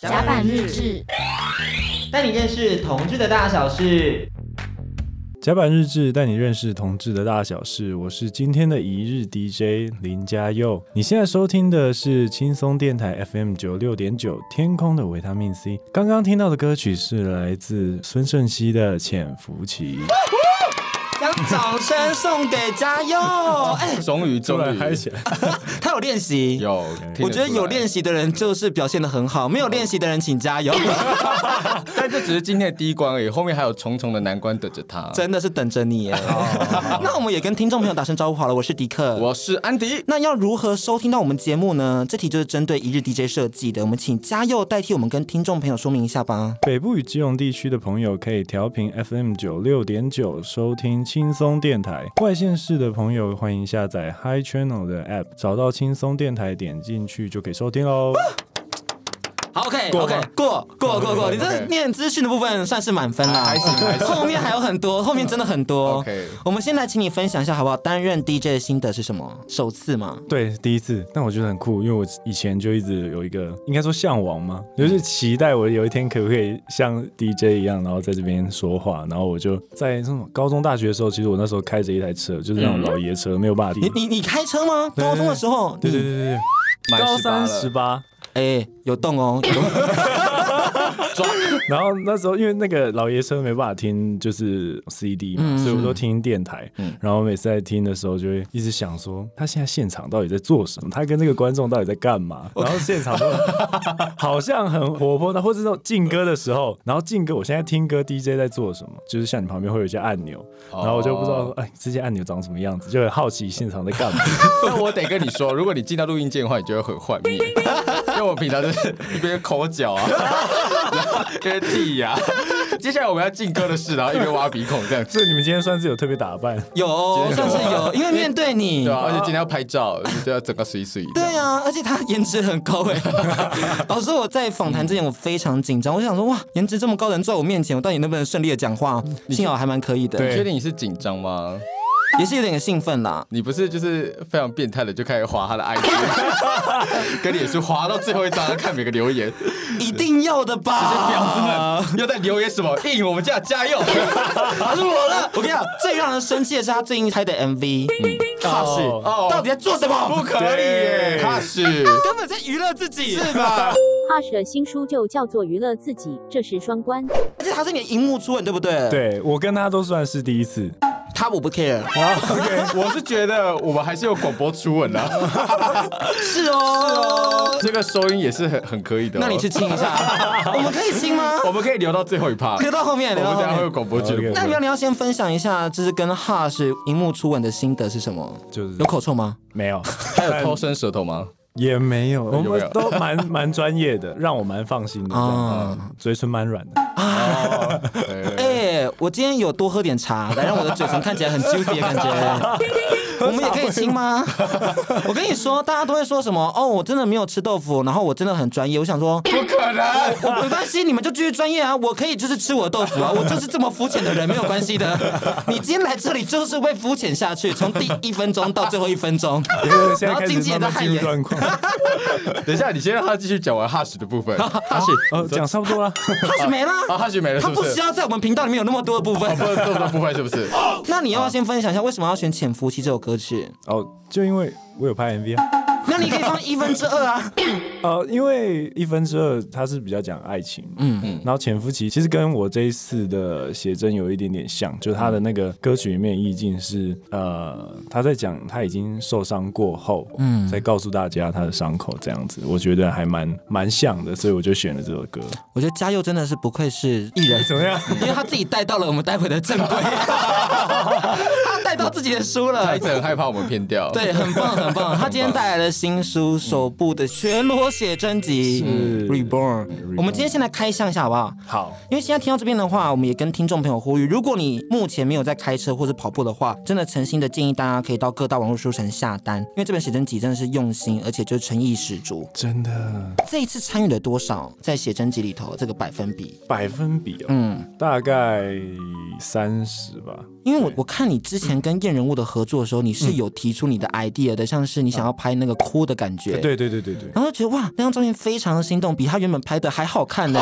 甲板日志，带你认识同志的大小事。甲板日志带你认识同志的大小事。我是今天的一日 DJ 林嘉佑。你现在收听的是轻松电台 FM 九六点九天空的维他命 C。刚刚听到的歌曲是来自孙盛希的《潜伏期》。将掌声送给嘉佑！哎，终于终于嗨起来！他有练习，有。我觉得有练习的人就是表现的很好，没有练习的人请加油。但这只是今天的第一关而已，后面还有重重的难关等着他。真的是等着你耶！那我们也跟听众朋友打声招呼好了，我是迪克，我是安迪。那要如何收听到我们节目呢？这题就是针对一日 DJ 设计的，我们请嘉佑代替我们跟听众朋友说明一下吧。北部与基隆地区的朋友可以调频 FM 九六点九收听。轻松电台，外县市的朋友欢迎下载 Hi Channel 的 App，找到轻松电台，点进去就可以收听喽。OK OK 过过过过，你这念资讯的部分算是满分啦，还行，后面还有很多，后面真的很多。OK，我们先来请你分享一下好不好？担任 DJ 的心得是什么？首次吗？对，第一次，但我觉得很酷，因为我以前就一直有一个，应该说向往嘛，就是期待我有一天可不可以像 DJ 一样，然后在这边说话，然后我就在那种高中、大学的时候，其实我那时候开着一台车，就是那种老爷车，没有办法。你你你开车吗？高中的时候？对对对对对，高三十八。哎，有洞哦。然后那时候因为那个老爷车没办法听，就是 CD 所以我都听电台。嗯、然后每次在听的时候，就会一直想说，他现在现场到底在做什么？他跟那个观众到底在干嘛？然后现场都 好像很活泼的，或者那种进歌的时候，然后进歌，我现在听歌 DJ 在做什么？就是像你旁边会有一些按钮，然后我就不知道，哎，这些按钮长什么样子，就很好奇现场在干嘛。那我得跟你说，如果你进到录音间的话，你就会很幻灭，因为我平常就是一边抠脚啊。一边剔牙，接下来我们要进歌的事，然后一边挖鼻孔这样。所以你们今天算是有特别打扮？有，算是有，因为面对你。对啊，而且今天要拍照，就要整个水水。对啊，而且他颜值很高哎。老师，我在访谈之前我非常紧张，我想说哇，颜值这么高的人坐在我面前，我到底能不能顺利的讲话？幸好还蛮可以的。你确定你是紧张吗？也是有点兴奋啦。你不是就是非常变态的，就开始滑他的 IG，跟你也是滑到最后一张，看每个留言，一定要的吧？这些婊子们又在留言什么？应我们家加油！他是我了。我跟你讲，最让人生气的是他最近拍的 MV，哈士到底在做什么？不可以耶，哈士根本在娱乐自己，是吧？哈士的新书就叫做娱乐自己，这是双关。而且他是你的荧幕初吻，对不对？对，我跟他都算是第一次。他我不 care，啊，OK，我是觉得我们还是有广播初吻的，是哦，是哦，这个收音也是很很可以的。那你去亲一下，我们可以亲吗？我们可以留到最后一趴，留到后面，留到后面会有广播剧。那你要你要先分享一下，就是跟哈是荧幕初吻的心得是什么？就是有口臭吗？没有，还有偷伸舌头吗？也没有，我们都蛮蛮专业的，让我蛮放心的。啊，嘴唇蛮软的。啊，哎，我今天有多喝点茶，来让我的嘴唇看起来很纠结感觉。我们也可以亲吗？我跟你说，大家都会说什么？哦，我真的没有吃豆腐，然后我真的很专业。我想说，不可能，我没关系，你们就继续专业啊。我可以就是吃我的豆腐啊，我就是这么肤浅的人，没有关系的。你今天来这里就是会肤浅下去，从第一分钟到最后一分钟，然后经纪人的汗颜。等一下，你先让他继续讲完哈士的部分。哈士，哦，讲差不多了，哈士没了，啊哈士没了，他不需要在我们频道里面有那么多的部分，这么多部分是不是？那你要不要先分享一下为什么要选《潜伏期》这首歌曲？哦，就因为我有拍 MV 啊。那你可以放一分之二啊。呃，因为一分之二它是比较讲爱情，嗯嗯，然后潜伏期其实跟我这一次的写真有一点点像，就是他的那个歌曲里面意境是，呃，他在讲他已经受伤过后，嗯，在告诉大家他的伤口这样子，我觉得还蛮蛮像的，所以我就选了这首歌。我觉得嘉佑真的是不愧是艺人，怎么样？因为他自己带到了我们待会的正规，他带到自己的书了，他一直很害怕我们骗掉，对，很棒很棒，他今天带来了新书首部的全裸写真集《Reborn》。我们今天先来开箱一下好不好？好。因为现在听到这边的话，我们也跟听众朋友呼吁：如果你目前没有在开车或者跑步的话，真的诚心的建议大家可以到各大网络书城下单，因为这本写真集真的是用心，而且就是诚意十足。真的。这一次参与了多少在写真集里头？这个百分比？百分比哦，嗯，大概三十吧。因为我我看你之前跟燕人物的合作的时候，你是有提出你的 idea 的，像是你想要拍那个哭的感觉。对对对对对。然后就觉得哇，那张照片非常的心动，比他原本拍的还好看呢。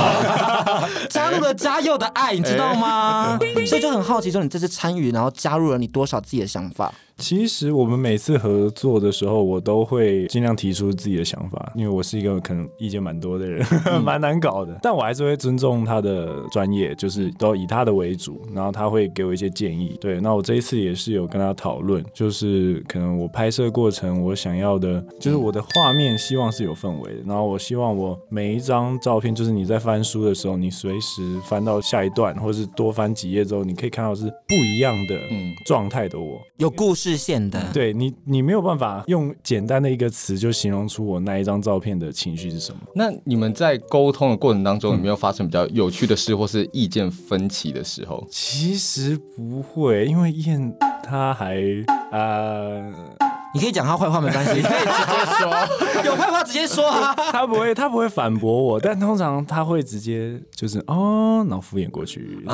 加入了嘉佑的爱，你知道吗？所以就很好奇说，你这次参与，然后加入了你多少自己的想法？其实我们每次合作的时候，我都会尽量提出自己的想法，因为我是一个可能意见蛮多的人，蛮难搞的。但我还是会尊重他的专业，就是都以他的为主，然后他会给我一些建议。对，那我这一次也是有跟他讨论，就是可能我拍摄过程我想要的，就是我的画面希望是有氛围的，然后我希望我每一张照片，就是你在翻书的时候，你随时翻到下一段，或是多翻几页之后，你可以看到是不一样的状态的我，有故事。视线的，对你，你没有办法用简单的一个词就形容出我那一张照片的情绪是什么。那你们在沟通的过程当中，有没有发生比较有趣的事，或是意见分歧的时候？其实不会，因为燕他还呃。你可以讲他坏话没关系，你可以直接说，有坏话直接说啊。他不会，他不会反驳我，但通常他会直接就是哦，然后敷衍过去，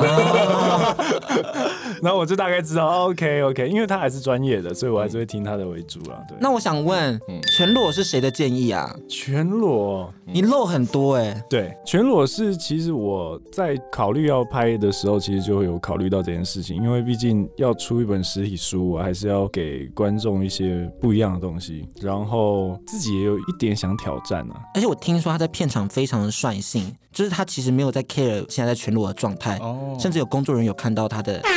然后我就大概知道 OK OK，因为他还是专业的，所以我还是会听他的为主啊。对。那我想问，全裸是谁的建议啊？全裸，你露很多哎、欸。对，全裸是其实我在考虑要拍的时候，其实就会有考虑到这件事情，因为毕竟要出一本实体书，我还是要给观众一些。不一样的东西，然后自己也有一点想挑战啊。而且我听说他在片场非常的率性，就是他其实没有在 care 现在在全裸的状态，哦，甚至有工作人员有看到他的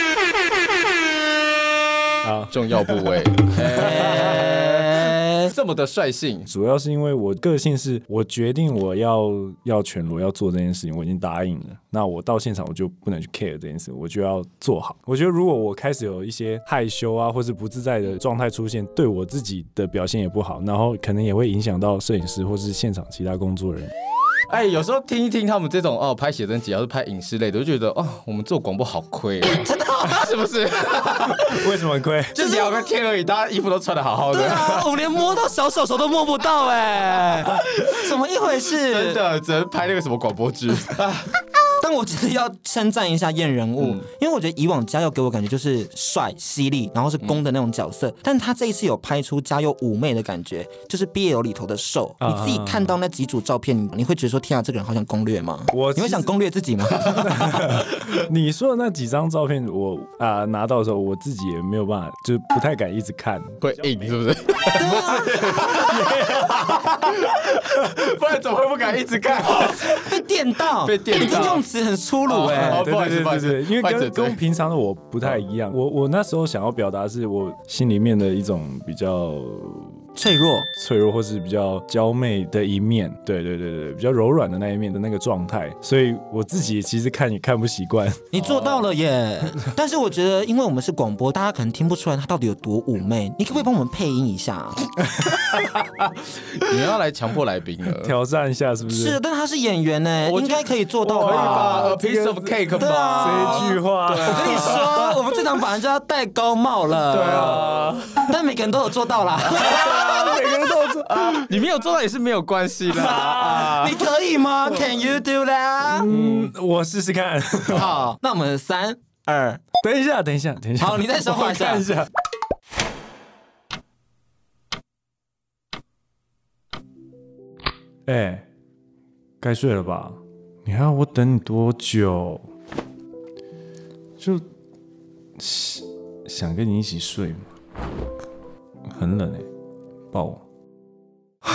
啊重要部位。这么的率性，主要是因为我个性是，我决定我要要全裸要做这件事情，我已经答应了。那我到现场我就不能去 care 这件事，我就要做好。我觉得如果我开始有一些害羞啊，或是不自在的状态出现，对我自己的表现也不好，然后可能也会影响到摄影师或是现场其他工作人员。哎，有时候听一听他们这种哦，拍写真集，要是拍影视类的，就觉得哦，我们做广播好亏，真的 是不是？为什么亏？就是两个天而已，大家衣服都穿的好好的。对啊，我连摸到小手手都摸不到哎，怎么一回事？真的只能拍那个什么广播剧。但我只是要称赞一下燕人物，嗯、因为我觉得以往嘉佑给我感觉就是帅、犀利，然后是攻的那种角色。嗯、但他这一次有拍出嘉佑妩媚的感觉，就是 BL 里头的受。啊、你自己看到那几组照片，你会觉得说：“天啊，这个人好像攻略吗？”我你会想攻略自己吗？你说的那几张照片，我啊、呃、拿到的时候，我自己也没有办法，就不太敢一直看，会硬是不是？不是，不然怎么会不敢一直看？被电到，被电到，用词。很粗鲁哎、欸，对对对对对，因为跟跟平常的我不太一样。我我那时候想要表达是我心里面的一种比较。脆弱，脆弱，或是比较娇媚的一面，对对对对，比较柔软的那一面的那个状态，所以我自己其实看也看不习惯。你做到了耶！但是我觉得，因为我们是广播，大家可能听不出来他到底有多妩媚。你可不可以帮我们配音一下啊？你要来强迫来宾了，挑战一下是不是？是，但他是演员呢，应该可以做到吧？可以吧？A piece of cake 对啊，这一句话，对我跟你说，我们这场反正就要戴高帽了。对啊，但每个人都有做到啦。每个人都做啊，你没有做到也是没有关系的。你可以吗？Can you do that？嗯，我试试看。好，那我们三二，等一下，等一下，等一下。好，你再说话一下。看一下。哎，该睡了吧？你还要我等你多久？就想跟你一起睡嘛。很冷哎。抱我，好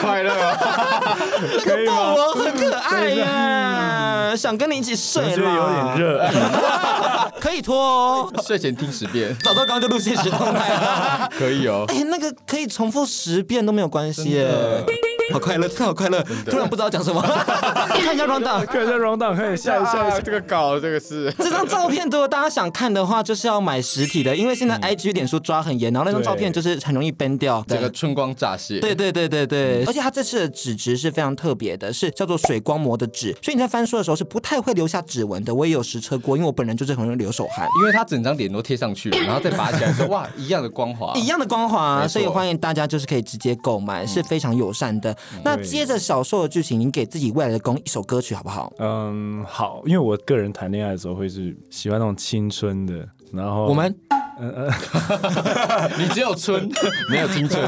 快乐啊！可以抱我很可爱呀，想跟你一起睡了。觉得有点热，可以脱哦。睡前听十遍，早知道刚刚就录现实动态了。可以哦。哎，那个可以重复十遍都没有关系耶。好快乐，真好快乐！突然不知道讲什么，看一下 rundown，看一下 rundown，可以下。一下这个稿，这个是这张照片。如果大家想看的话，就是要买实体的，因为现在 IG 脸书抓很严，然后那张照片就是很容易 ban 掉，这个春光乍泄。对对对对对，而且它这次的纸质是非常特别的，是叫做水光膜的纸，所以你在翻书的时候是不太会留下指纹的。我也有实测过，因为我本人就是很容易流手汗，因为它整张脸都贴上去了，然后再拔起来说哇，一样的光滑，一样的光滑，所以欢迎大家就是可以直接购买，是非常友善的。的。那接着小说的剧情，你给自己未来的攻一首歌曲好不好？嗯，好，因为我个人谈恋爱的时候会是喜欢那种青春的，然后我们，嗯嗯，你只有春，没有青春，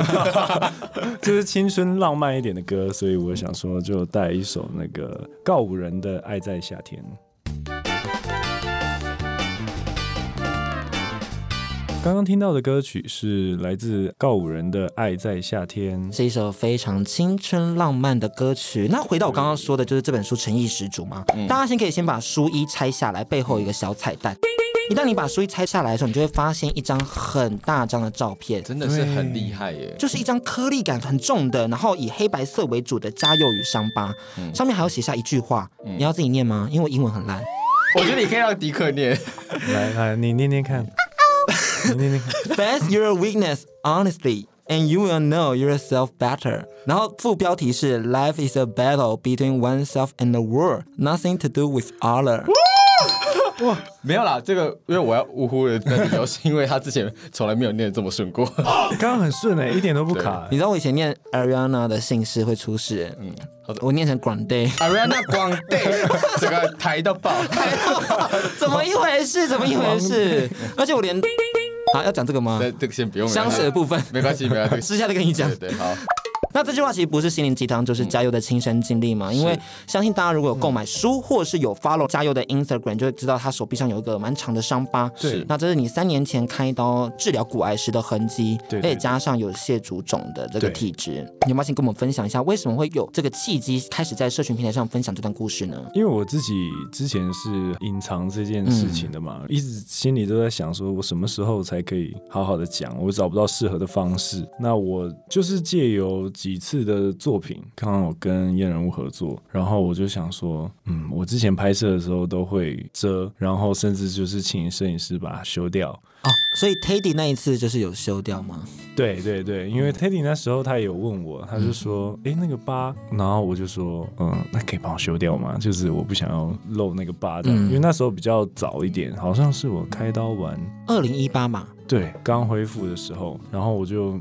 就是青春浪漫一点的歌，所以我想说就带一首那个告五人的《爱在夏天》。刚刚听到的歌曲是来自告五人的《爱在夏天》，是一首非常青春浪漫的歌曲。那回到我刚刚说的，就是这本书诚意十足嘛。大家先可以先把书衣拆下来，背后有一个小彩蛋。一旦你把书衣拆下来的时候，你就会发现一张很大张的照片，真的是很厉害耶！就是一张颗粒感很重的，然后以黑白色为主的《家佑与伤疤》，上面还要写下一句话，你要自己念吗？因为我英文很烂。我觉得你可以让迪克念，来来，你念念看。Face your weakness honestly, and you will know yourself better. 然后副标题是 Life is a battle between oneself and the world, nothing to do with other. 哇，没有啦，这个因为我要呜呼的理由是因为他之前从来没有念得这么顺过。刚刚很顺哎，一点都不卡。你知道我以前念 Ariana 的姓氏会出事，嗯，我念成 Grande。Ariana Grande，这个抬到爆，抬到爆，怎么一回事？怎么一回事？而且我连。好，要讲这个吗？这个先不用。香水的部分没关系，没关系，私下再跟你讲。对，好。那这句话其实不是心灵鸡汤，就是家佑的亲身经历嘛。因为相信大家如果有购买书，或是有 follow 家佑的 Instagram，就会知道他手臂上有一个蛮长的伤疤。对。那这是你三年前开刀治疗骨癌时的痕迹，对。而且加上有蟹足肿的这个体质，你有没有先跟我们分享一下，为什么会有这个契机开始在社群平台上分享这段故事呢？因为我自己之前是隐藏这件事情的嘛，嗯、一直心里都在想，说我什么时候才可以好好的讲，我找不到适合的方式。那我就是借由几次的。作品刚刚我跟燕人物合作，然后我就想说，嗯，我之前拍摄的时候都会遮，然后甚至就是请摄影师把它修掉。哦，所以 Teddy 那一次就是有修掉吗？对对对，因为 Teddy 那时候他也有问我，他就说，哎、嗯，那个疤，然后我就说，嗯，那可以帮我修掉吗？就是我不想要露那个疤的，嗯、因为那时候比较早一点，好像是我开刀完，二零一八嘛，对，刚恢复的时候，然后我就。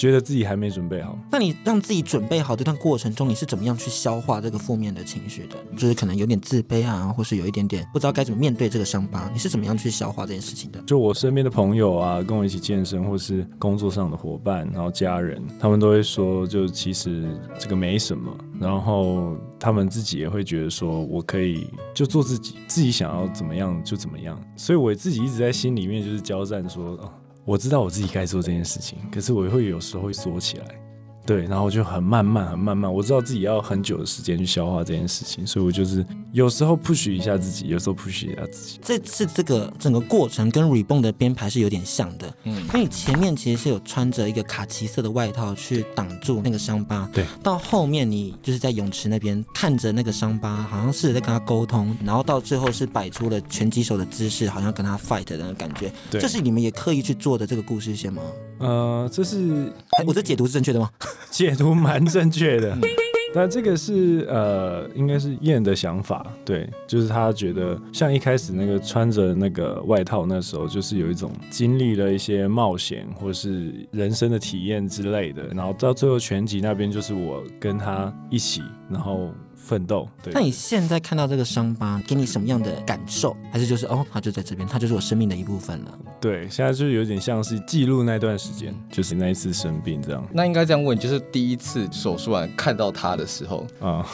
觉得自己还没准备好，那你让自己准备好这段过程中，你是怎么样去消化这个负面的情绪的？就是可能有点自卑啊，或是有一点点不知道该怎么面对这个伤疤，你是怎么样去消化这件事情的？就我身边的朋友啊，跟我一起健身，或是工作上的伙伴，然后家人，他们都会说，就其实这个没什么，然后他们自己也会觉得说，我可以就做自己，自己想要怎么样就怎么样，所以我自己一直在心里面就是交战说。我知道我自己该做这件事情，可是我会有时候会缩起来。对，然后就很慢慢、很慢慢，我知道自己要很久的时间去消化这件事情，所以我就是有时候 push 一下自己，有时候 push 一下自己。这次这个整个过程跟 Reborn 的编排是有点像的，嗯，因为你前面其实是有穿着一个卡其色的外套去挡住那个伤疤，对，到后面你就是在泳池那边看着那个伤疤，好像是在跟他沟通，然后到最后是摆出了拳击手的姿势，好像跟他 fight 的那个感觉，对，这是你们也刻意去做的这个故事线吗？呃，这是我这解读是正确的吗？解读蛮正确的，那这个是呃，应该是燕的想法，对，就是他觉得像一开始那个穿着那个外套那时候，就是有一种经历了一些冒险或是人生的体验之类的，然后到最后全集那边就是我跟他一起，然后。奋斗。对，那你现在看到这个伤疤，给你什么样的感受？还是就是哦，它就在这边，它就是我生命的一部分了。对，现在就是有点像是记录那段时间，就是那一次生病这样。那应该这样问，就是第一次手术完看到他的时候啊。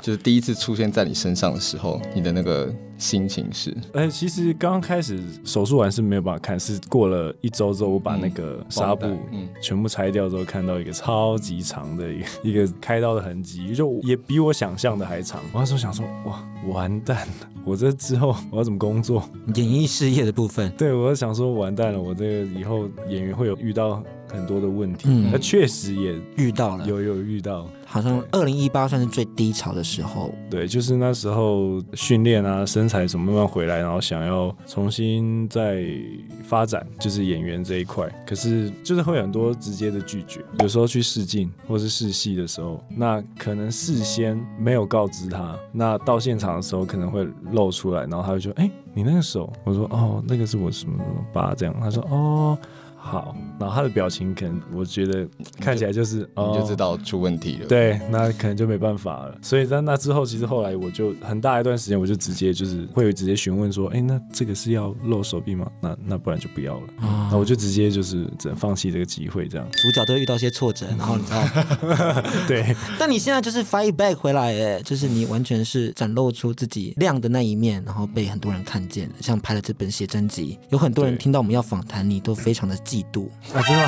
就是第一次出现在你身上的时候，你的那个心情是？哎、欸，其实刚开始手术完是没有办法看，是过了一周之后，我把那个纱布嗯全部拆掉之后，看到一个超级长的一个 一个开刀的痕迹，就也比我想象的还长。我那时候想说，哇，完蛋了，我这之后我要怎么工作？演艺事业的部分，对，我想说完蛋了，我这个以后演员会有遇到很多的问题。嗯，那确实也遇到了，有有遇到。好像二零一八算是最低潮的时候，对，就是那时候训练啊，身材怎么慢慢回来，然后想要重新再发展，就是演员这一块。可是就是会有很多直接的拒绝，有时候去试镜或是试戏的时候，那可能事先没有告知他，那到现场的时候可能会露出来，然后他就说：“哎，你那个手？”我说：“哦，那个是我什么什么疤这样。”他说：“哦。”好，然后他的表情可能我觉得看起来就是你哦，就知道出问题了。对，那可能就没办法了。所以在那之后，其实后来我就很大一段时间，我就直接就是会直接询问说，哎，那这个是要露手臂吗？那那不然就不要了。那我就直接就是只能放弃这个机会，这样。主角都会遇到一些挫折，然后你知道，对，但你现在就是 fight back 回来，哎，就是你完全是展露出自己亮的那一面，然后被很多人看见，像拍了这本写真集，有很多人听到我们要访谈你，都非常的嫉妒。啊，真的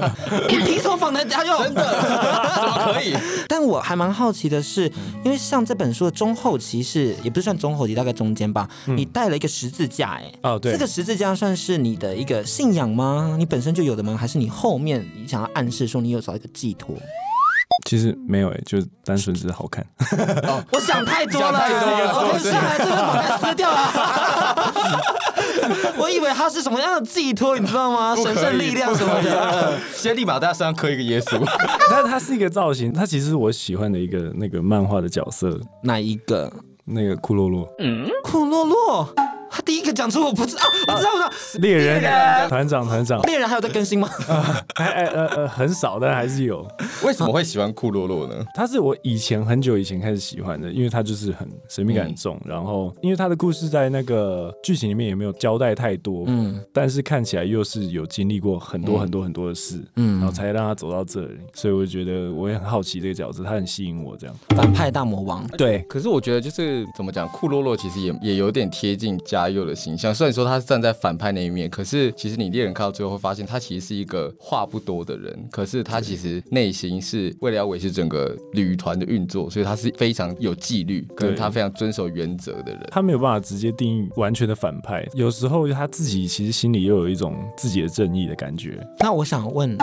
吗？你凭什么访谈家用？真的 怎么可以？但我还蛮好奇的是，因为像这本书的中后期是，也不是算中后期，大概中间吧。你带了一个十字架，哎，哦，对，这个十字架算是你的一个信仰吗？你本身就有的吗？还是你后面你想要暗示说你有找一个寄托？其实没有哎，就单纯只是好看。我想太多了，想太多了我下来这个把它撕掉了。我以为他是什么样的寄托，你知道吗？神圣力量什么的。先立马在他身上刻一个耶稣。但他是一个造型，他其实是我喜欢的一个那个漫画的角色，哪一个？那个库洛洛。嗯，库洛洛。他第一个讲出我不知道，我知道，我知道。猎人团长，团长。猎人还有在更新吗？呃呃很少，但还是有。为什么会喜欢库洛洛呢？他是我以前很久以前开始喜欢的，因为他就是很神秘感很重，然后因为他的故事在那个剧情里面也没有交代太多，嗯，但是看起来又是有经历过很多很多很多的事，嗯，然后才让他走到这里，所以我觉得我也很好奇这个角色，他很吸引我这样。反派大魔王，对。可是我觉得就是怎么讲，库洛洛其实也也有点贴近家佑的形象，虽然说他是站在反派那一面，可是其实你猎人看到最后会发现，他其实是一个话不多的人，可是他其实内心是为了要维持整个旅团的运作，所以他是非常有纪律，跟他非常遵守原则的人。他没有办法直接定义完全的反派，有时候他自己其实心里又有一种自己的正义的感觉。那我想问。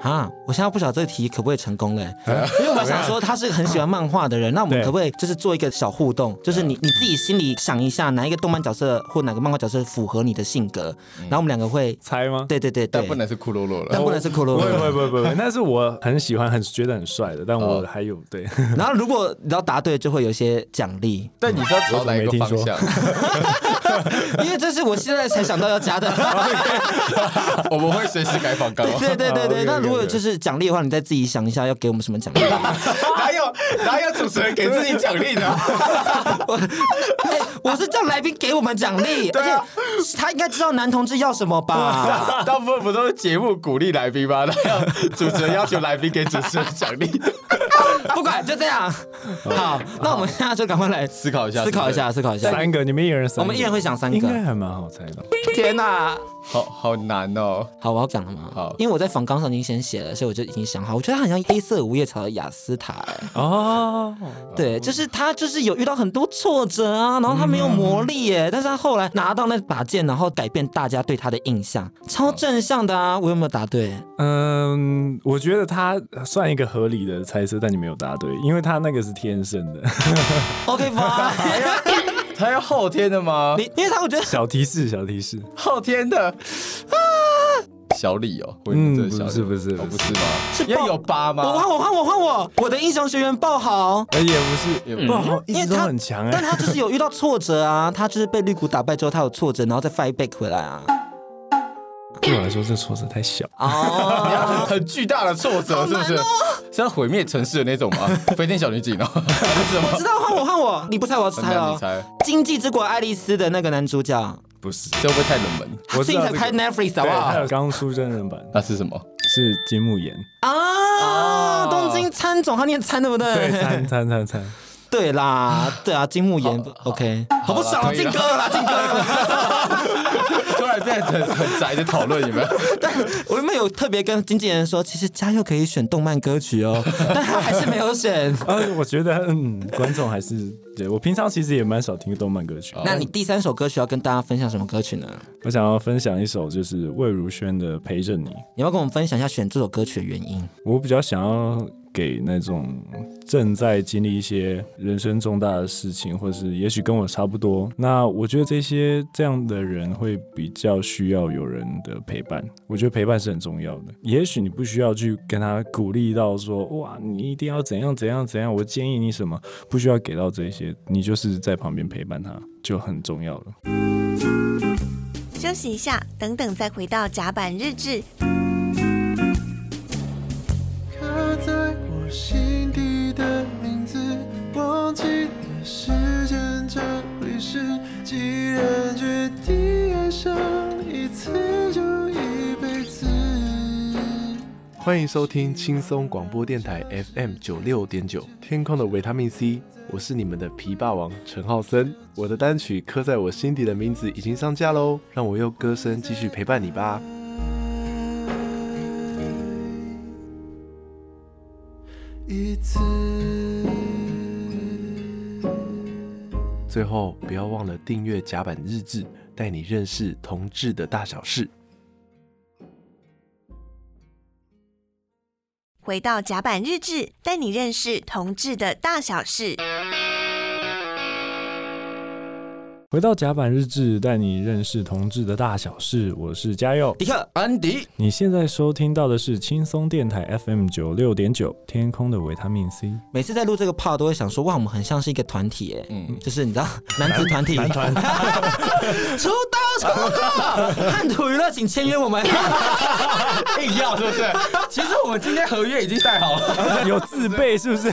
啊！我现在不晓得这个题可不可以成功嘞？因为我想说他是很喜欢漫画的人，那我们可不可以就是做一个小互动？就是你你自己心里想一下，哪一个动漫角色或哪个漫画角色符合你的性格，然后我们两个会猜吗？对对对对，但不能是库洛洛了，但不能是库洛洛。不不不不不，那是我很喜欢、很觉得很帅的，但我还有对。然后如果你要答对，就会有一些奖励。但你知道朝哪一个方向？因为这是我现在才想到要加的。我们会随时改访纲。对对对对，那如果就是奖励的话，你再自己想一下要给我们什么奖励？哪有哪有主持人给自己奖励的？我我是叫来宾给我们奖励，而且他应该知道男同志要什么吧？大部分不都是节目鼓励来宾吗？那要主持人要求来宾给主持人奖励？不管就这样。好，那我们现在就赶快来思考一下，思考一下，思考一下。三个，你们一人三个，我们一人会想三个，应该还蛮好猜的。天哪！好好难哦。好，我要讲了吗？好，因为我在访纲上已经先写了，所以我就已经想好。我觉得他很像黑色五叶草的雅斯塔。哦，对，就是他，就是有遇到很多挫折啊，然后他没有魔力耶，但是他后来拿到那把剑，然后改变大家对他的印象，超正向的啊！我有没有答对？嗯，我觉得他算一个合理的猜测，但你没有答对，因为他那个是天生的。OK 吧？他要后天的吗？你因为他我觉得小提示，小提示，后天的？啊，小李哦，嗯，不是不是，哦不是吗？是因为有八吗？我换我换我换我，我的英雄学员爆豪，也不是，爆豪一直都很强哎，但他就是有遇到挫折啊，他就是被绿谷打败之后，他有挫折，然后再 fight back 回来啊。对我来说，这挫折太小哦，很巨大的挫折，是不是？是要毁灭城市的那种吗？飞天小女警哦，我知道，换我换我，你不猜我要猜哦。经济之国爱丽丝的那个男主角不是？这会不会太冷门？我最近才拍 Netflix 好不好？刚出真人版，那是什么？是金木研啊，东京参总，他念参对不对？对，参参参参。对啦，对啊，金木研，OK，好不爽，进歌了啦，进歌了。突然变成很宅的讨论，有没有？但我原本有特别跟经纪人说，其实嘉佑可以选动漫歌曲哦，但他还是没有选。啊，我觉得嗯，观众还是对我平常其实也蛮少听动漫歌曲。那你第三首歌曲要跟大家分享什么歌曲呢？我想要分享一首就是魏如萱的《陪着你》。你要跟我们分享一下选这首歌曲的原因？我比较想要。给那种正在经历一些人生重大的事情，或是也许跟我差不多，那我觉得这些这样的人会比较需要有人的陪伴。我觉得陪伴是很重要的。也许你不需要去跟他鼓励到说，哇，你一定要怎样怎样怎样，我建议你什么，不需要给到这些，你就是在旁边陪伴他就很重要了。休息一下，等等再回到甲板日志。心底的名字，忘记了时间这回事。既然决定爱上一次，就一辈子。欢迎收听轻松广播电台 FM 九六点九，天空的维他命 C。我是你们的皮霸王陈浩森，我的单曲刻在我心底的名字已经上架喽，让我用歌声继续陪伴你吧。一次，最后不要忘了订阅甲板日志，带你认识同志的大小事。回到甲板日志，带你认识同志的大小事。回到甲板日志，带你认识同志的大小事。我是嘉佑，迪克，安迪。你现在收听到的是轻松电台 FM 九六点九，天空的维他命 C。每次在录这个 part 都会想说，哇，我们很像是一个团体，哎，嗯，就是你知道，男子团体，男团，出道，出道，汉土娱乐，请签约我们，硬要是不是？其实我们今天合约已经带好了，有自备是不是？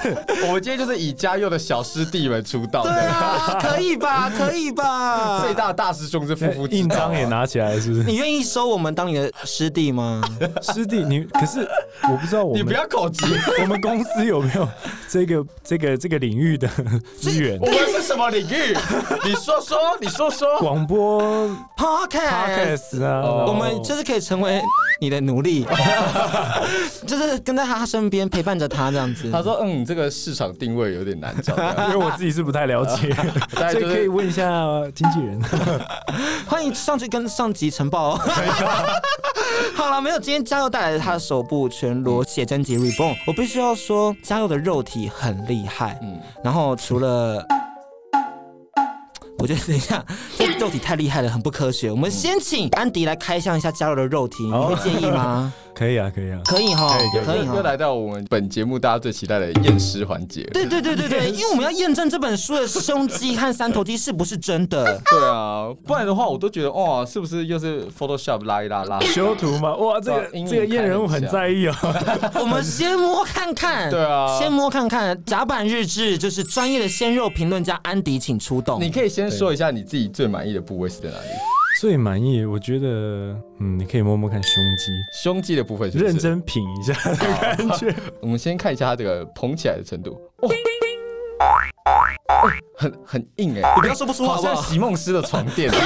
我们今天就是以嘉佑的小师弟们出道，对啊，可以吧？可以吧？最大的大师兄是夫妇印章也拿起来，是不是？你愿意收我们当你的师弟吗？师弟，你可是我不知道我们，你不要口急。我们公司有没有这个这个这个领域的资源？我们是什么领域？你说说，你说说。广播 Podcast 啊，我们就是可以成为你的奴隶，就是跟在他身边陪伴着他这样子。他说：“嗯，这个市场定位有点难找，因为我自己是不太了解，所以可以问一下。”经纪人，欢迎上去跟上级呈报哦。好了，没有，今天嘉佑带来的他的首部全裸写真集《Reborn》，我必须要说，嘉佑的肉体很厉害。嗯，然后除了，我觉得 等一下，这肉体太厉害了，很不科学。我们先请安迪来开箱一下嘉佑的肉体，你会介意吗？可以啊，可以啊，可以哈，可以哈。又来到我们本节目大家最期待的验尸环节。对对对对对，因为我们要验证这本书的胸肌和三头肌是不是真的。对啊，不然的话我都觉得哇，是不是又是 Photoshop 拉一拉拉修图嘛？哇，这个这个验人物很在意啊。我们先摸看看。对啊，先摸看看。甲板日志就是专业的鲜肉评论家安迪，请出动。你可以先说一下你自己最满意的部位是在哪里？最满意，我觉得，嗯，你可以摸摸看胸肌，胸肌的部分是是，认真品一下的感觉。我们先看一下它这个捧起来的程度，哦，很很硬哎，你不要说不出，好像席梦思的床垫。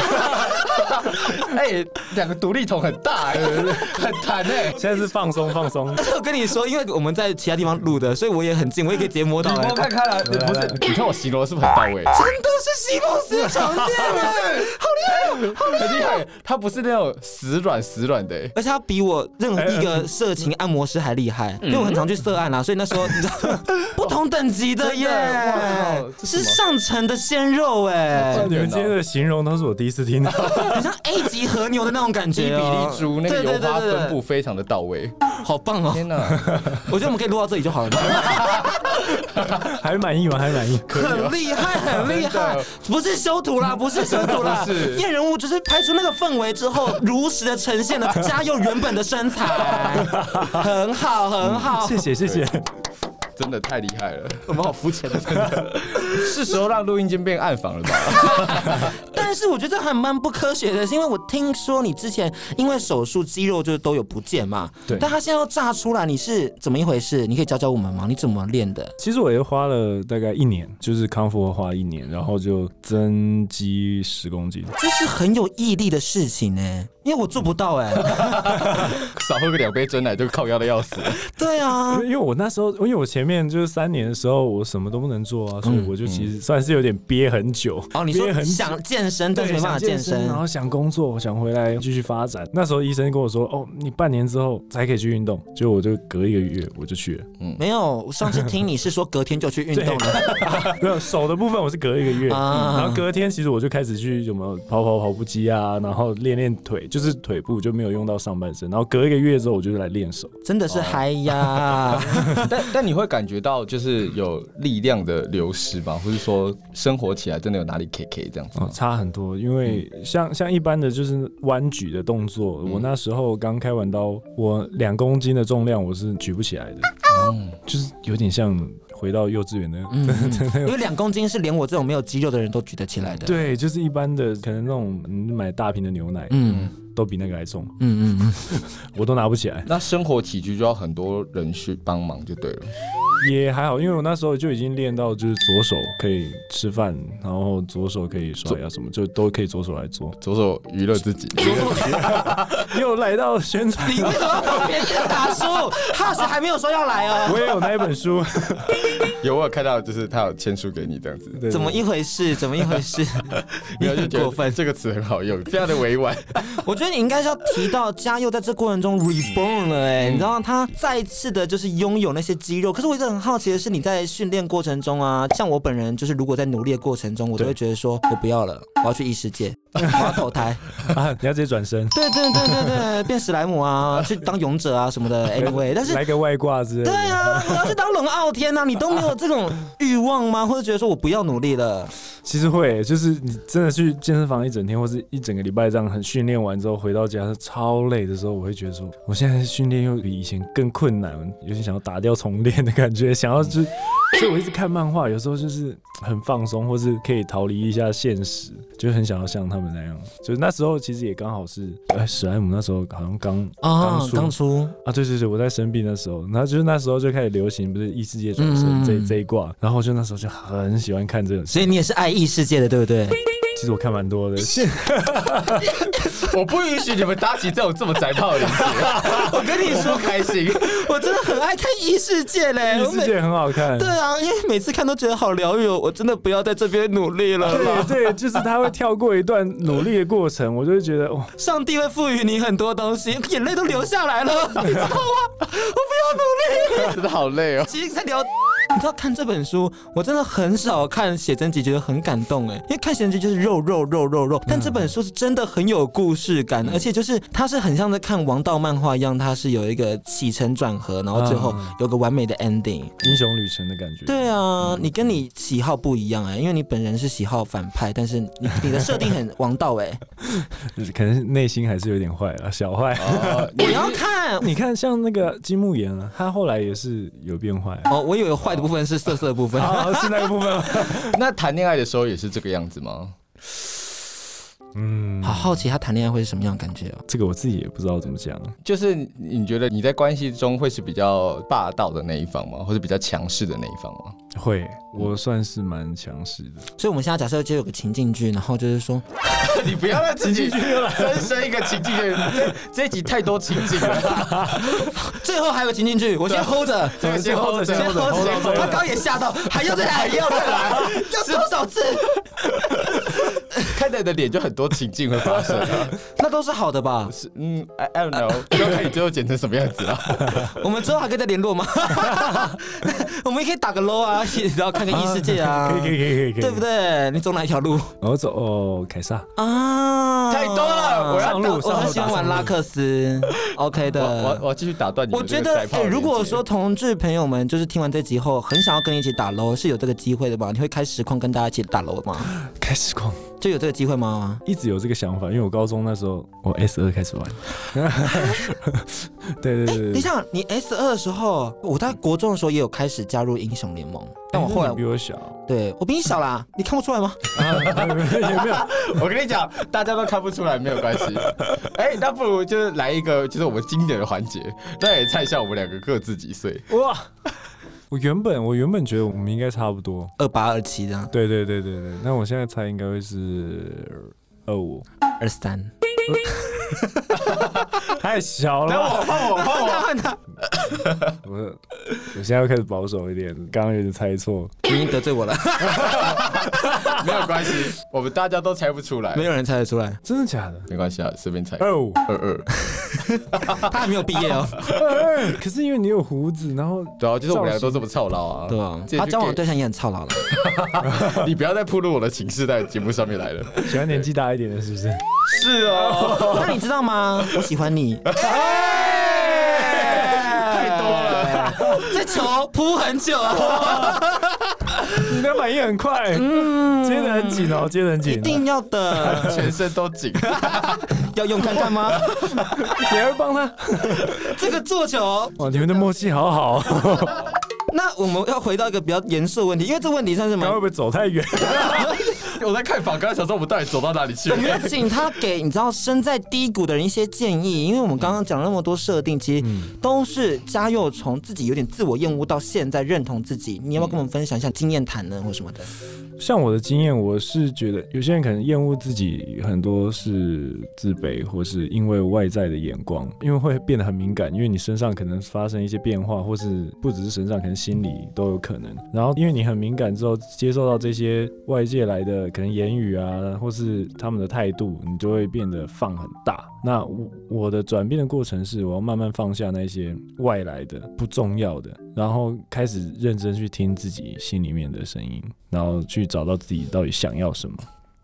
哎，两个独立桶很大哎，很弹哎。现在是放松放松。我跟你说，因为我们在其他地方录的，所以我也很近，我也可以直接摸到。摸看看来，不是？你看我形容是不是很到位？真的是席梦思的床垫哎，好厉害，好厉害。它不是那种死软死软的，而且它比我任何一个色情按摩师还厉害，因为我很常去色按啊，所以那时候你知道，不同等级的耶，是上层的鲜肉哎。你们今天的形容都是我第一次听到。很像 A 级和牛的那种感觉，比例猪那个油花分布非常的到位，好棒哦！天哪，我觉得我们可以录到这里就好了。还满意吗？还满意？很厉害，很厉害！不是修图啦，不是修图啦，是验人物，就是拍出那个氛围之后，如实的呈现了嘉佑原本的身材，很好，很好。谢谢，谢谢。真的太厉害了，我们好肤浅 的，真的是时候让录音间变暗房了吧？但是我觉得这还蛮不科学的，是因为我听说你之前因为手术肌肉就都有不见嘛，对。但他现在要炸出来，你是怎么一回事？你可以教教我们吗？你怎么练的？其实我也花了大概一年，就是康复花一年，然后就增肌十公斤，这是很有毅力的事情呢。因为我做不到哎，少喝个两杯真奶就靠腰的要死。对啊，因为我那时候，因为我前面就是三年的时候，我什么都不能做啊，所以我就其实算是有点憋很久。哦，你说很想健身，但是没办法健身，然后想工作，想回来继续发展。那时候医生跟我说，哦，你半年之后才可以去运动。结果我就隔一个月我就去了。嗯，没有，我上次听你是说隔天就去运动了。没有，手的部分我是隔一个月，然后隔天其实我就开始去什么跑跑跑步机啊，然后练练腿就。就是腿部就没有用到上半身。然后隔一个月之后，我就来练手，真的是嗨呀！但但你会感觉到就是有力量的流失吧？或是说生活起来真的有哪里 K K 这样子？哦，差很多。因为像像一般的就是弯举的动作，我那时候刚开完刀，我两公斤的重量我是举不起来的，就是有点像。回到幼稚园的，嗯、因为两公斤是连我这种没有肌肉的人都举得起来的。对，就是一般的，可能那种你买大瓶的牛奶，嗯，都比那个还重。嗯嗯嗯，我都拿不起来。那生活起居就要很多人去帮忙就对了。也还好，因为我那时候就已经练到，就是左手可以吃饭，然后左手可以刷牙什么，就都可以左手来做，左手娱乐自己。又来 到宣传，你为什么要帮别人打书？哈士还没有说要来哦。我也有那一本书，有我有看到，就是他有签书给你这样子。怎么一回事？怎么一回事？你很过分，这个词很好用，非常的委婉。我觉得你应该是要提到嘉佑在这过程中 reborn 了哎、你知道他再次的就是拥有那些肌肉，可是我一直。很好奇的是，你在训练过程中啊，像我本人就是，如果在努力的过程中，我都会觉得说，我不要了，我要去异世界，我要投胎啊！你要直接转身？对对对对对，变史莱姆啊，去当勇者啊什么的。Anyway，但是来个外挂之类的。对啊，我要去当龙傲天啊！你都没有这种欲望吗？或者觉得说我不要努力了？其实会，就是你真的去健身房一整天，或是一整个礼拜这样很训练完之后回到家是超累的时候，我会觉得说，我现在训练又比以前更困难，有点想要打掉重练的感觉，想要就，所以我一直看漫画，有时候就是很放松，或是可以逃离一下现实，就很想要像他们那样。就是那时候其实也刚好是，哎，史莱姆那时候好像刚啊刚出。啊，对对对，我在生病的时候，然后就是那时候就开始流行不是异世界转生这、嗯、这一挂，然后就那时候就很喜欢看这个，所以你也是爱异世界的对不对？其实我看蛮多的，我不允许你们搭起这种这么宅炮的。我跟你说开心，我真的很爱看异世界嘞，异世界很好看。对啊，因为每次看都觉得好疗愈，我真的不要在这边努力了。对对，就是他会跳过一段努力的过程，我就会觉得哇，上帝会赋予你很多东西，眼泪都流下来了，你知道吗？我不要努力，真的好累哦。其实在聊。你知道看这本书，我真的很少看写真集，觉得很感动哎，因为看写真集就是肉肉肉肉肉肉，但这本书是真的很有故事感，而且就是它是很像在看王道漫画一样，它是有一个起承转合，然后最后有个完美的 ending，英雄旅程的感觉。对啊，你跟你喜好不一样哎，因为你本人是喜好反派，但是你你的设定很王道哎，可能内心还是有点坏啊，小坏。我要看，你看像那个金木研啊，他后来也是有变坏哦，我以为坏的。部分是色色的部分，是那个部分。那谈恋爱的时候也是这个样子吗？嗯，好好奇他谈恋爱会是什么样的感觉啊？这个我自己也不知道怎么讲。就是你觉得你在关系中会是比较霸道的那一方吗？或者比较强势的那一方吗？会，我算是蛮强势的。所以我们现在假设就有个情境剧，然后就是说，你不要再情境剧了，增生一个情境剧。这这一集太多情境了。最后还有情境剧，我先 hold 着，先 hold 着，先 hold 着。他刚也吓到，还要再来，还要再来，要多少次？看到你的脸就很多情境会发生，那都是好的吧？是，嗯，I I don't know，就看你最后剪成什么样子了。我们之后还可以再联络吗？我们也可以打个 low 啊，然后看看异世界啊，可以可以可以可以，对不对？你走哪一条路？我走哦，凯撒啊，太多了，我要上路。我很喜欢玩拉克斯，OK 的。我我继续打断你。我觉得，哎，如果说同志朋友们就是听完这集后，很想要跟你一起打 low，是有这个机会的吧？你会开实况跟大家一起打 low 吗？开实况。就有这个机会吗？一直有这个想法，因为我高中那时候我 S 二开始玩。对 对对，对，你想你 S 二的时候，我在国中的时候也有开始加入英雄联盟，但我后来比我小，对我比你小啦，你看不出来吗？也没有，我跟你讲，大家都看不出来，没有关系。哎，那不如就是来一个，就是我们经典的环节，那也猜一下我们两个各自几岁？哇！我原本我原本觉得我们应该差不多二八二七这样。对对对对对，那我现在猜应该会是二五二三。太小了，我换我换我换他。我 我现在要开始保守一点，刚刚有点猜错，你已经得罪我了。没有关系，我们大家都猜不出来，没有人猜得出来，真的假的？没关系啊，随便猜。二五二二，他还没有毕业哦。可是因为你有胡子，然后对啊，就是我们两个都这么操劳啊，对啊，他交往对象也很操劳了。你不要再暴露我的情事在节目上面来了。喜欢年纪大一点的，是不是？是哦。那你知道吗？我喜欢你。太多了，这球扑很久。你的反应很快，嗯，接得很紧哦，接得很紧，一定要的，全身都紧，要用看看吗？你会帮他？这个做球，哇，你们的默契好好。那我们要回到一个比较严肃的问题，因为这个问题算是蛮……会不会走太远？我在看访纲，想说我们到底走到哪里去？我们要请他给你知道身在低谷的人一些建议，因为我们刚刚讲了那么多设定，其实都是嘉佑从自己有点自我厌恶到现在认同自己。你要不要跟我们分享一下经验谈呢，或什么的？像我的经验，我是觉得有些人可能厌恶自己，很多是自卑，或是因为外在的眼光，因为会变得很敏感，因为你身上可能发生一些变化，或是不只是身上，可能心里都有可能。然后因为你很敏感之后，接受到这些外界来的。可能言语啊，或是他们的态度，你就会变得放很大。那我我的转变的过程是，我要慢慢放下那些外来的不重要的，然后开始认真去听自己心里面的声音，然后去找到自己到底想要什么。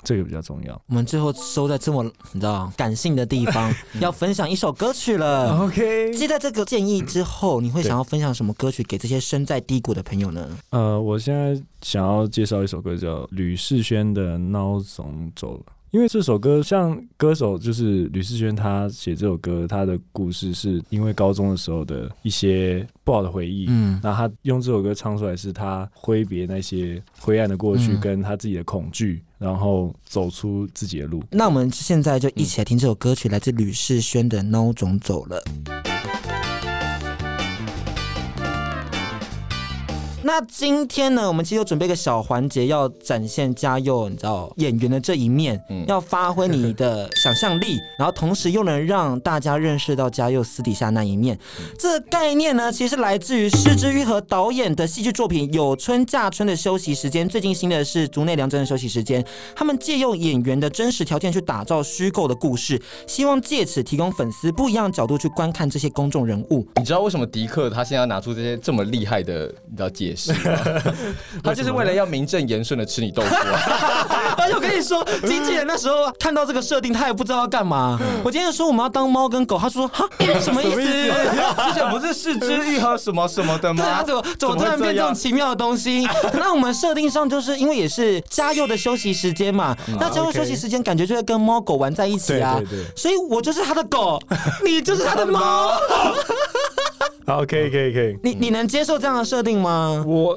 这个比较重要。我们最后收在这么你知道感性的地方，要分享一首歌曲了。OK，接在这个建议之后，你会想要分享什么歌曲给这些身在低谷的朋友呢？呃，我现在想要介绍一首歌，叫吕世轩的《孬种走了》。因为这首歌，像歌手就是吕世轩，他写这首歌，他的故事是因为高中的时候的一些不好的回忆，嗯，那他用这首歌唱出来，是他挥别那些灰暗的过去，跟他自己的恐惧，然后走出自己的路。那我们现在就一起来听这首歌曲，来自吕世轩的《孬种走了》。那今天呢，我们其实有准备一个小环节，要展现嘉佑，你知道演员的这一面，嗯、要发挥你的想象力，然后同时又能让大家认识到嘉佑私底下那一面。嗯、这个概念呢，其实来自于失之愈和导演的戏剧作品《有春嫁春的休息时间》，最近新的是竹内良真的休息时间。他们借用演员的真实条件去打造虚构的故事，希望借此提供粉丝不一样的角度去观看这些公众人物。你知道为什么迪克他现在要拿出这些这么厉害的，你知道解？是，他就是为了要名正言顺的吃你豆腐啊！而且我跟你说，经纪人那时候看到这个设定，他也不知道要干嘛。我今天说我们要当猫跟狗，他说哈 什么意思？之前不是四肢愈合什么什么的吗？对啊，怎么怎么突然变这种奇妙的东西？那我们设定上就是因为也是家佑的休息时间嘛，那家佑休息时间感觉就会跟猫狗玩在一起啊，所以我就是他的狗，你就是他的猫。好，可以，可以，可以。你你能接受这样的设定吗？我。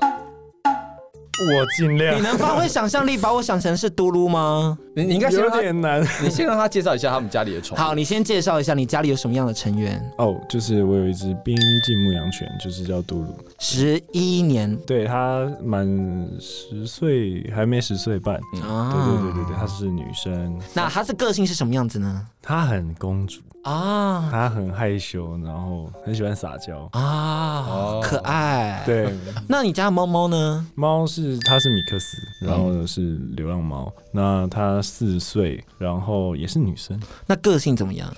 我尽量。你能发挥想象力，把我想成是嘟噜吗？你你应该有点难。你先让他介绍一下他们家里的宠物。好，你先介绍一下你家里有什么样的成员。哦，就是我有一只边境牧羊犬，就是叫嘟噜。十一年，对，它满十岁，还没十岁半。啊，对对对对对，她是女生。那她的个性是什么样子呢？她很公主。啊，她很害羞，然后很喜欢撒娇啊，好可爱。对，那你家的猫猫呢？猫是它是米克斯，然后是流浪猫。嗯、那它四岁，然后也是女生。那个性怎么样？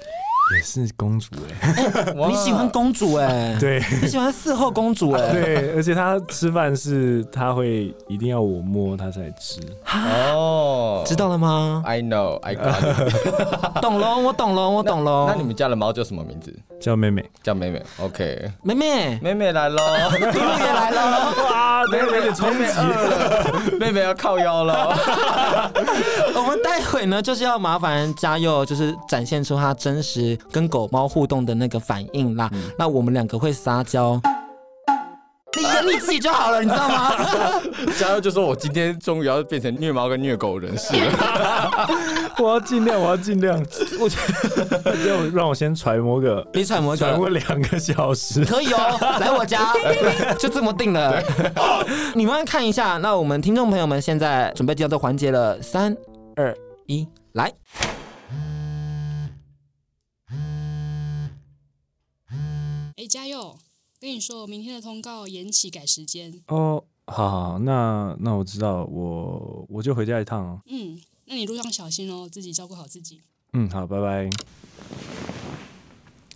也是公主哎、欸欸，你喜欢公主哎、欸？对，你喜欢伺候公主哎、欸？对，而且她吃饭是她会一定要我摸她才吃。哦，知道了吗？I know, I got it。懂了，我懂了，我懂了。那你们家的猫叫什么名字？叫妹妹，叫妹妹。OK，妹妹，妹妹来喽，嘟噜也来了。哇，妹妹有点冲击，妹妹要靠腰了。我们待会呢，就是要麻烦嘉佑，就是展现出他真实。跟狗猫互动的那个反应啦，嗯、那我们两个会撒娇，你演你自己就好了，你知道吗？嘉佑就说：“我今天终于要变成虐猫跟虐狗人士了。”我要尽量，我要尽量。我就 让我先揣摩个，你揣摩揣摩两个小时，可以哦。来我家，就这么定了。你们看一下，那我们听众朋友们现在准备进入这环节了，三二一，来。哎，嘉佑，跟你说，明天的通告延期改时间。哦，好好，那那我知道，我我就回家一趟哦。嗯，那你路上小心哦，自己照顾好自己。嗯，好，拜拜。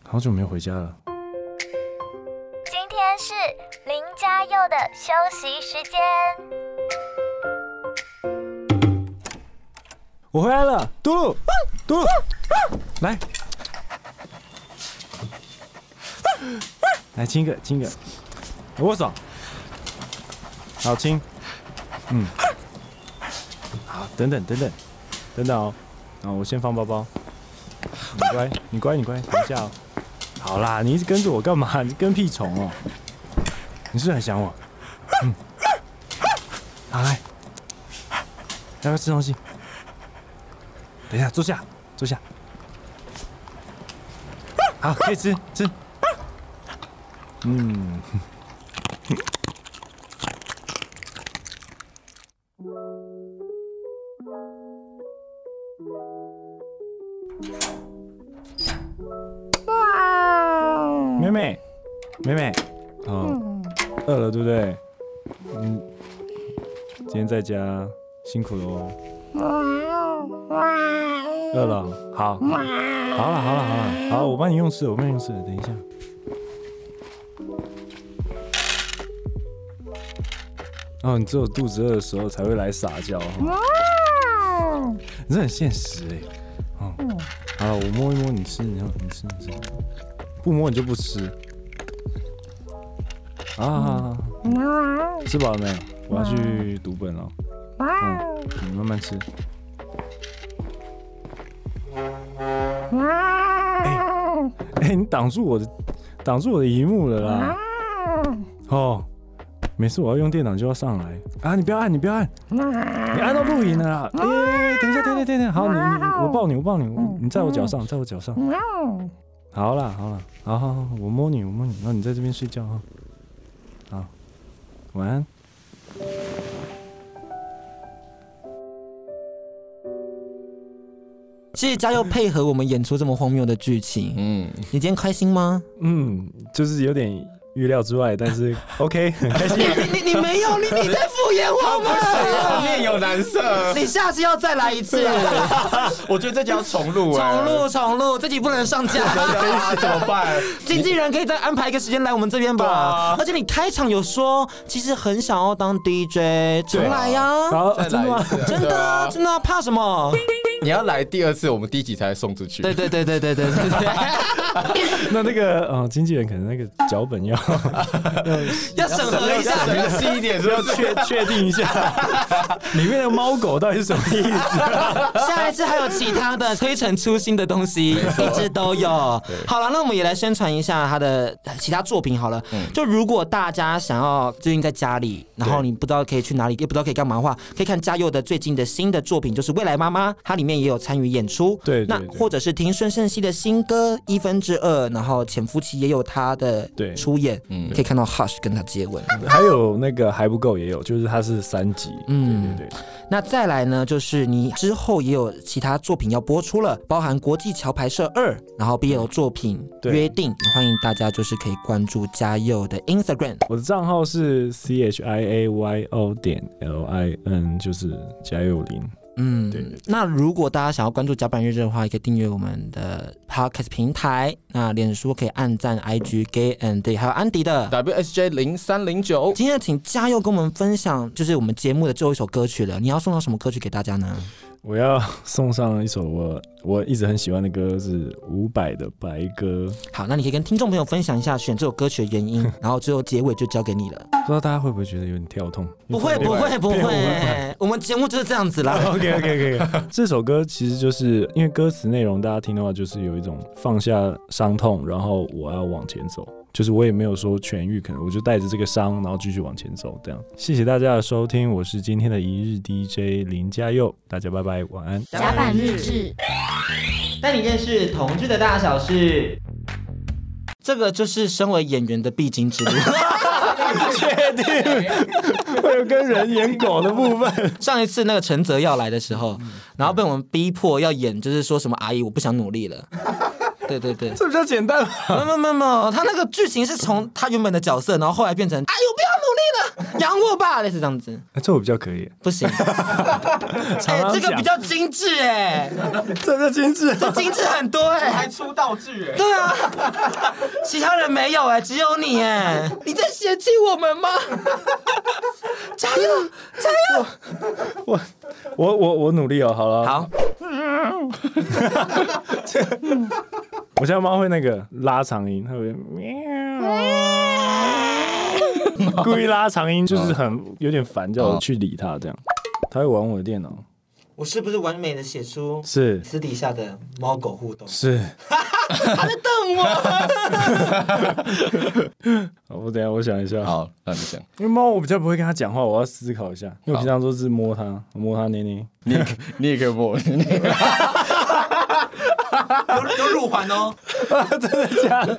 好久没有回家了。今天是林嘉佑的休息时间。我回来了，嘟噜，嘟噜。来，来亲一个，亲一个，握手，好亲，嗯，好，等等等等等等哦，啊，我先放包包，你乖，你乖，你乖，等一下哦。好啦，你一直跟着我干嘛？你跟屁虫哦！你是不是很想我？嗯，好来，要不要吃东西？等一下，坐下，坐下。好，可以吃吃。嗯。妹妹，妹妹，哦，饿了对不对？嗯，今天在家辛苦了哦。哇饿了，好，好了，好了，好了，好，我帮你用吃，我帮你用吃，等一下。哦，你只有肚子饿的时候才会来撒娇，你这很现实哎。哦，好了，我摸一摸你吃，你你吃，你吃。不摸你就不吃啊！吃饱了没有？我要去读本了。嗯，你慢慢吃。哎哎，你挡住我的，挡住我的荧幕了啦！哦，没事，我要用电脑就要上来啊！你不要按，你不要按，你按到录影了啦！哎，等一下，等等一下，好，你你我抱你，我抱你，你在我脚上，在我脚上。好啦好啦，好好好，我摸你我摸你，然后你在这边睡觉哈。好，晚安。谢谢嘉佑配合我们演出这么荒谬的剧情。嗯，你今天开心吗？嗯，就是有点。预料之外，但是 OK，很开心。你你你没有，你你在敷衍我们。面有难色，你下次要再来一次。我觉得这集要重录，重录重录，这集不能上架，怎么办？经纪人可以再安排一个时间来我们这边吧。而且你开场有说，其实很想要当 DJ，重来呀。好，真的吗？真的真的，怕什么？你要来第二次，我们第一集才送出去。对对对对对对对。那那个，呃，经纪人可能那个脚本要。要审核一下，细一点，是要确确定一下 里面的猫狗到底是什么意思？下一次还有其他的推陈出新的东西，一直都有。好了，那我们也来宣传一下他的其他作品好了。就如果大家想要最近在家里，然后你不知道可以去哪里，也不知道可以干嘛的话，可以看嘉佑的最近的新的作品，就是《未来妈妈》，它里面也有参与演出。对，那或者是听孙盛熙的新歌《一分之二》，然后潜伏期也有他的出演。嗯，可以看到 Hush 跟他接吻，还有那个还不够也有，就是他是三集。嗯，对对对。那再来呢，就是你之后也有其他作品要播出了，包含国际桥牌社二，然后 BL 作品约定，欢迎大家就是可以关注嘉佑的 Instagram，我的账号是 C H I A Y O 点 L I N，就是嘉佑林。嗯，对，对，对。那如果大家想要关注甲板日志的话，也可以订阅我们的 Podcast 平台。那脸书可以按赞 IG Gay and Day，还有安迪的 WSJ 零三零九。今天请嘉佑跟我们分享，就是我们节目的最后一首歌曲了。你要送到什么歌曲给大家呢？我要送上一首我我一直很喜欢的歌，是伍佰的《白鸽》。好，那你可以跟听众朋友分享一下选这首歌曲的原因，然后最后结尾就交给你了。不知道大家会不会觉得有点跳痛？不会不会不会，我们节目就是这样子啦。OK OK OK。这首歌其实就是因为歌词内容，大家听的话就是有一种放下伤痛，然后我要往前走。就是我也没有说痊愈，可能我就带着这个伤，然后继续往前走。这样，谢谢大家的收听，我是今天的一日 DJ 林家佑，大家拜拜，晚安。甲板日志，带你认识同志的大小事。这个就是身为演员的必经之路。确定 会有跟人演狗的部分。上一次那个陈泽要来的时候，然后被我们逼迫要演，就是说什么阿姨，我不想努力了。对对对，这比较简单。没有没有没有，他那个剧情是从他原本的角色，然后后来变成，哎呦，养我吧，类似这样子。这我比较可以，不行。哎，这个比较精致哎，这个精致，这精致很多哎，还出道具哎。对啊，其他人没有哎，只有你哎，你在嫌弃我们吗？加油加油！我我我我努力哦，好了。好。我家猫会那个拉长音，它会喵，故意拉长音，就是很有点烦，叫我去理他这样。他会玩我的电脑。我是不是完美的写出是私底下的猫狗互动？是。他在瞪我。好，我等一下我想一下。好，那你想。因为猫我比较不会跟它讲话，我要思考一下。因为我平常都是摸它，摸它捏捏。你也你也可以摸。有有乳环哦。真的假的？